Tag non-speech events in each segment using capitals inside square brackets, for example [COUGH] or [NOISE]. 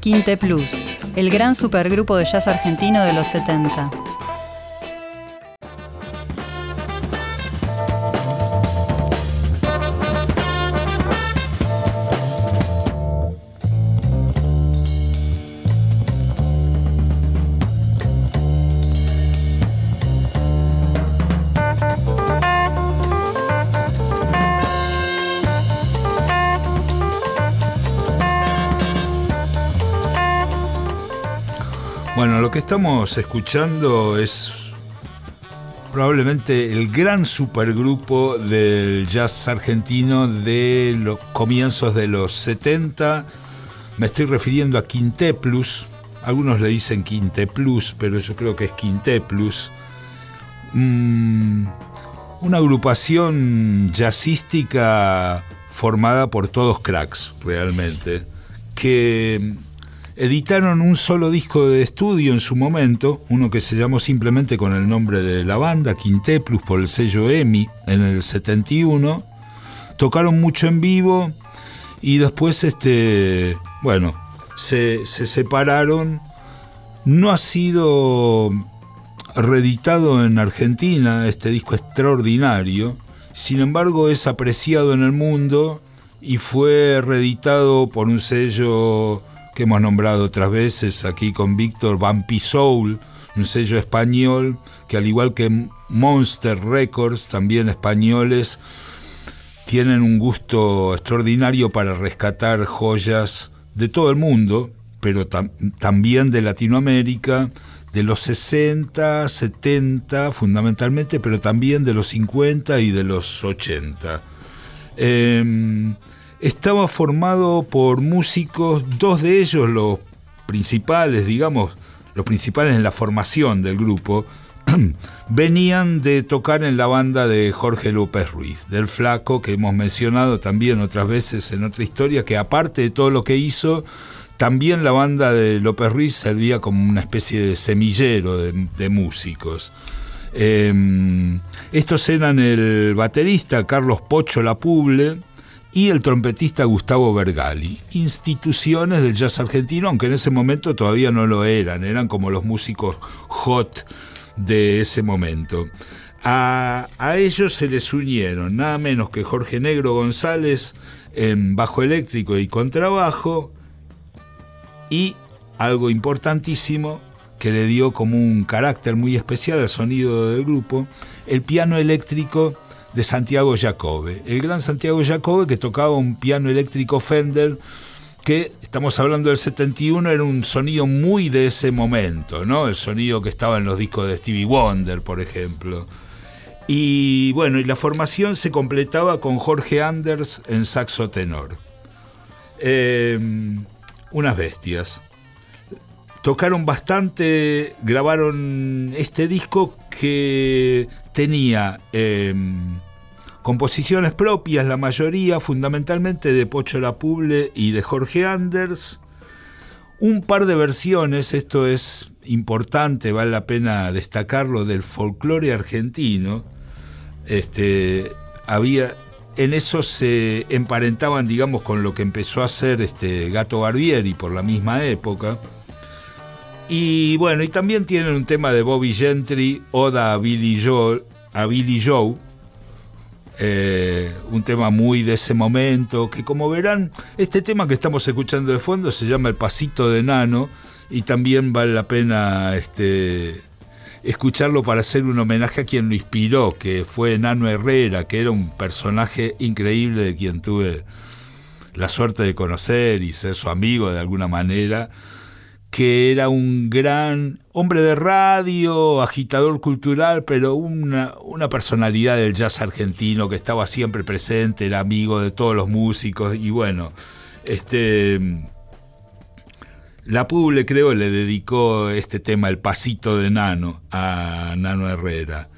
Quinte Plus, el gran supergrupo de jazz argentino de los 70. Bueno, lo que estamos escuchando es probablemente el gran supergrupo del jazz argentino de los comienzos de los 70. Me estoy refiriendo a Quinteplus. Algunos le dicen Quinteplus, pero yo creo que es Quinteplus. Mm, una agrupación jazzística formada por todos cracks, realmente, que editaron un solo disco de estudio en su momento, uno que se llamó simplemente con el nombre de la banda, Quinteplus, por el sello EMI, en el 71. Tocaron mucho en vivo y después, este, bueno, se, se separaron. No ha sido reeditado en Argentina este disco extraordinario, sin embargo es apreciado en el mundo y fue reeditado por un sello que hemos nombrado otras veces aquí con Víctor, Vampi Soul, un sello español que al igual que Monster Records, también españoles, tienen un gusto extraordinario para rescatar joyas de todo el mundo, pero también de Latinoamérica, de los 60, 70 fundamentalmente, pero también de los 50 y de los 80 estaba formado por músicos, dos de ellos los principales, digamos, los principales en la formación del grupo, [CLEARS THROAT] venían de tocar en la banda de Jorge López Ruiz, del flaco que hemos mencionado también otras veces en otra historia, que aparte de todo lo que hizo, también la banda de López Ruiz servía como una especie de semillero de, músicos. Em, estos eran el baterista Carlos Pocho Lapuble, y el trompetista Gustavo Bergali, instituciones del jazz argentino, aunque en ese momento todavía no lo eran, eran como los músicos hot de ese momento. A, ellos se les unieron nada menos que Jorge Negro González en bajo eléctrico y contrabajo y algo importantísimo que le dio como un carácter muy especial al sonido del grupo, el piano eléctrico de Santiago Jacobe. El gran Santiago Jacobe que tocaba un piano eléctrico Fender que estamos hablando del 71, era un sonido muy de ese momento, ¿no? El sonido que estaba en los discos de Stevie Wonder, por ejemplo. Y bueno, y la formación se completaba con Jorge Anders en saxo tenor. Em, unas bestias. Tocaron bastante, grabaron este disco que tenía em, composiciones propias, la mayoría fundamentalmente de Pocho Lapuble y de Jorge Anders. Un par de versiones, esto es importante, vale la pena destacarlo, del folclore argentino. Este, había, en eso se emparentaban, digamos, con lo que empezó a hacer este Gato Barbieri por la misma época. Y bueno, y también tienen un tema de Bobby Gentry, Oda a Billy Joe, a Billy Joe eh, un tema muy de ese momento, que como verán, este tema que estamos escuchando de fondo se llama El Pasito de Nano y también vale la pena este, escucharlo para hacer un homenaje a quien lo inspiró, que fue Nano Herrera, que era un personaje increíble de quien tuve la suerte de conocer y ser su amigo de alguna manera que era un gran hombre de radio, agitador cultural, pero una, personalidad del jazz argentino que estaba siempre presente, era amigo de todos los músicos y bueno, este... La Puble creo le dedicó este tema, el pasito de Nano, a Nano Herrera.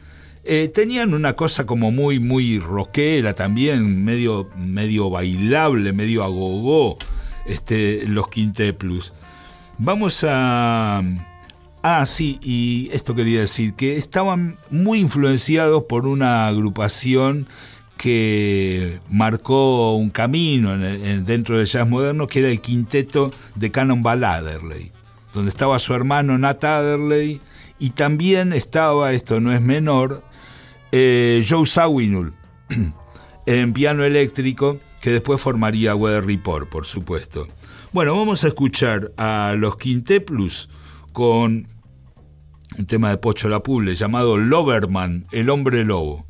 Eh, tenían una cosa como muy, muy rockera también, medio, medio bailable, medio agogó, este, los Quinteplus. Vamos a... Ah, sí, y esto quería decir, que estaban muy influenciados por una agrupación que marcó un camino dentro del jazz moderno, que era el quinteto de Cannonball Adderley, donde estaba su hermano Nat Adderley y también estaba, esto no es menor, eh, Joe Sawinul [CLEARS THROAT] en piano eléctrico, que después formaría Weather Report, por supuesto. Bueno, vamos a escuchar a los Quinteplus con un tema de Pocho Lapuble llamado Loverman, el hombre lobo.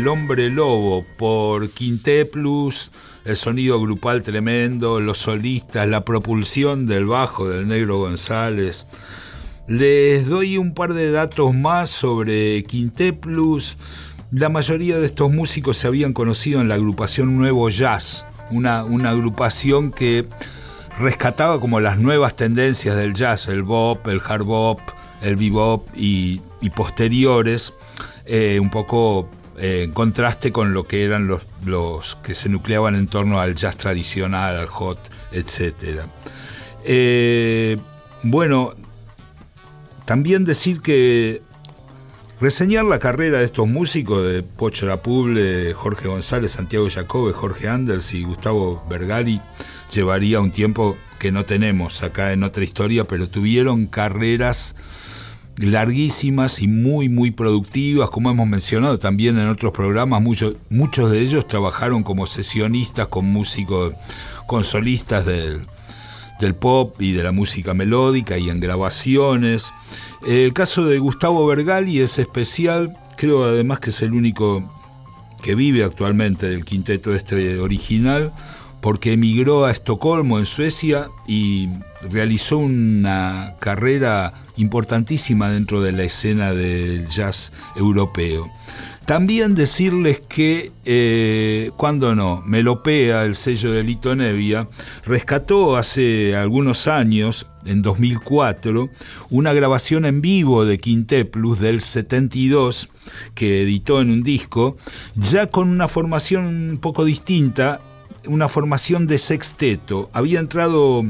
El hombre lobo por Quinteplus, el sonido grupal tremendo, los solistas, la propulsión del bajo del negro González. Les doy un par de datos más sobre Quinteplus. La mayoría de estos músicos se habían conocido en la agrupación Nuevo Jazz, una, una agrupación que rescataba como las nuevas tendencias del jazz, el bop, el hard bop, el bebop y, posteriores, eh, un poco eh, en contraste con lo que eran los, los, que se nucleaban en torno al jazz tradicional, al hot, etc. Eh, bueno, también decir que reseñar la carrera de estos músicos, de Pocho Lapuble, Jorge González, Santiago Jacobe, Jorge Anders y Gustavo Bergali, llevaría un tiempo que no tenemos acá en otra historia, pero tuvieron carreras larguísimas y muy, muy productivas, como hemos mencionado también en otros programas, muchos, muchos de ellos trabajaron como sesionistas con músicos, con solistas del, del pop y de la música melódica y en grabaciones. El caso de Gustavo Bergali es especial, creo además que es el único que vive actualmente del quinteto este original, porque emigró a Estocolmo, en Suecia, y realizó una carrera importantísima dentro de la escena del jazz europeo. También decirles que, eh, cuando no, Melopea, el sello de Lito Nevia, rescató hace algunos años, en 2004, una grabación en vivo de Quinteplus del 72, que editó en un disco, ya con una formación un poco distinta, una formación de sexteto. Había entrado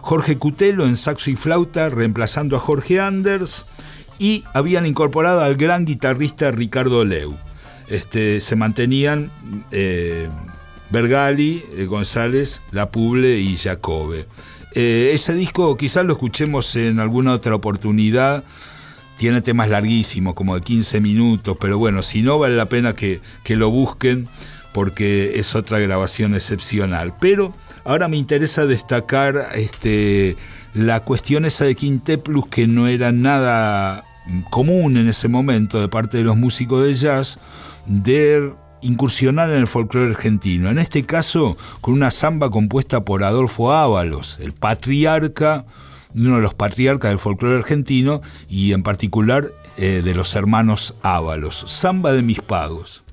Jorge Cutelo en saxo y flauta, reemplazando a Jorge Anders, y habían incorporado al gran guitarrista Ricardo Leu este, se mantenían eh, Bergali, eh, González, La Puble y Jacobe. Eh, ese disco quizás lo escuchemos en alguna otra oportunidad. Tiene temas larguísimos, como de 15 minutos, pero bueno, si no vale la pena que, lo busquen porque es otra grabación excepcional. Pero ahora me interesa destacar este, la cuestión esa de Quinteplus que no era nada común en ese momento de parte de los músicos de jazz, de incursionar en el folclore argentino, en este caso con una samba compuesta por Adolfo Ábalos, el patriarca, uno de los patriarcas del folclore argentino y en particular eh, de los hermanos Ábalos, samba de mis pagos.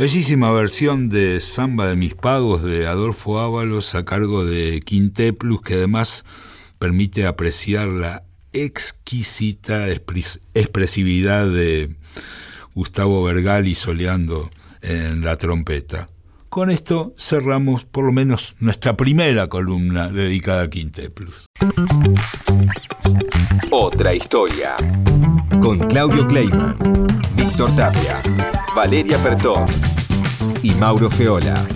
Bellísima versión de Samba de mis pagos de Adolfo Ábalos a cargo de Quinteplus que además permite apreciar la exquisita expresividad de Gustavo Vergali soleando en la trompeta. Con esto cerramos por lo menos nuestra primera columna dedicada a Quinteplus. Otra historia. Con Claudio Kleiman, Víctor Tapia, Valeria Pertón y Mauro Feola.